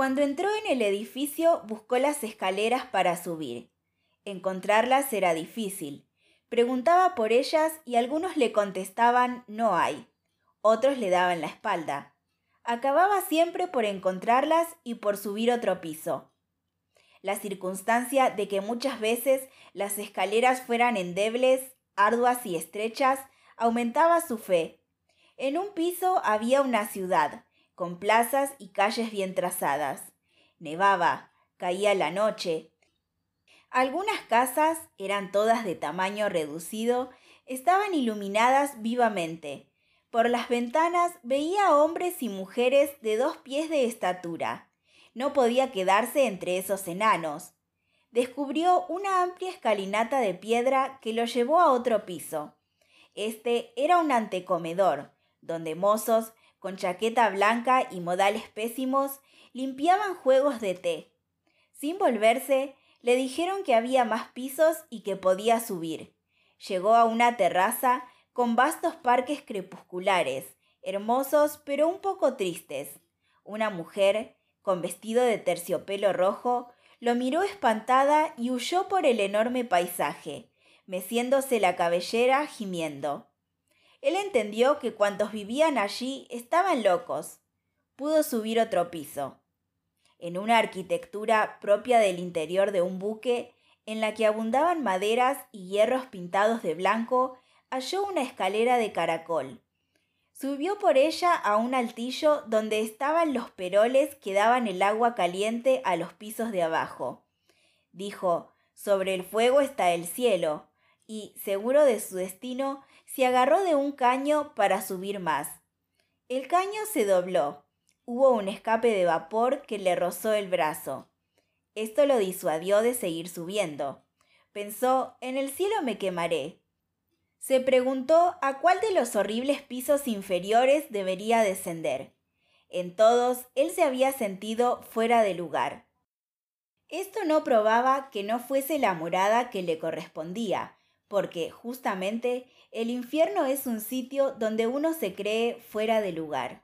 Cuando entró en el edificio buscó las escaleras para subir. Encontrarlas era difícil. Preguntaba por ellas y algunos le contestaban no hay. Otros le daban la espalda. Acababa siempre por encontrarlas y por subir otro piso. La circunstancia de que muchas veces las escaleras fueran endebles, arduas y estrechas aumentaba su fe. En un piso había una ciudad, con plazas y calles bien trazadas. Nevaba, caía la noche. Algunas casas, eran todas de tamaño reducido, estaban iluminadas vivamente. Por las ventanas veía hombres y mujeres de dos pies de estatura. No podía quedarse entre esos enanos. Descubrió una amplia escalinata de piedra que lo llevó a otro piso. Este era un antecomedor, donde mozos con chaqueta blanca y modales pésimos, limpiaban juegos de té. Sin volverse, le dijeron que había más pisos y que podía subir. Llegó a una terraza con vastos parques crepusculares, hermosos pero un poco tristes. Una mujer, con vestido de terciopelo rojo, lo miró espantada y huyó por el enorme paisaje, meciéndose la cabellera gimiendo. Él entendió que cuantos vivían allí estaban locos. Pudo subir otro piso. En una arquitectura propia del interior de un buque, en la que abundaban maderas y hierros pintados de blanco, halló una escalera de caracol. Subió por ella a un altillo donde estaban los peroles que daban el agua caliente a los pisos de abajo. Dijo, sobre el fuego está el cielo, y, seguro de su destino, se agarró de un caño para subir más. El caño se dobló. Hubo un escape de vapor que le rozó el brazo. Esto lo disuadió de seguir subiendo. Pensó, en el cielo me quemaré. Se preguntó a cuál de los horribles pisos inferiores debería descender. En todos él se había sentido fuera de lugar. Esto no probaba que no fuese la morada que le correspondía, porque justamente el infierno es un sitio donde uno se cree fuera de lugar.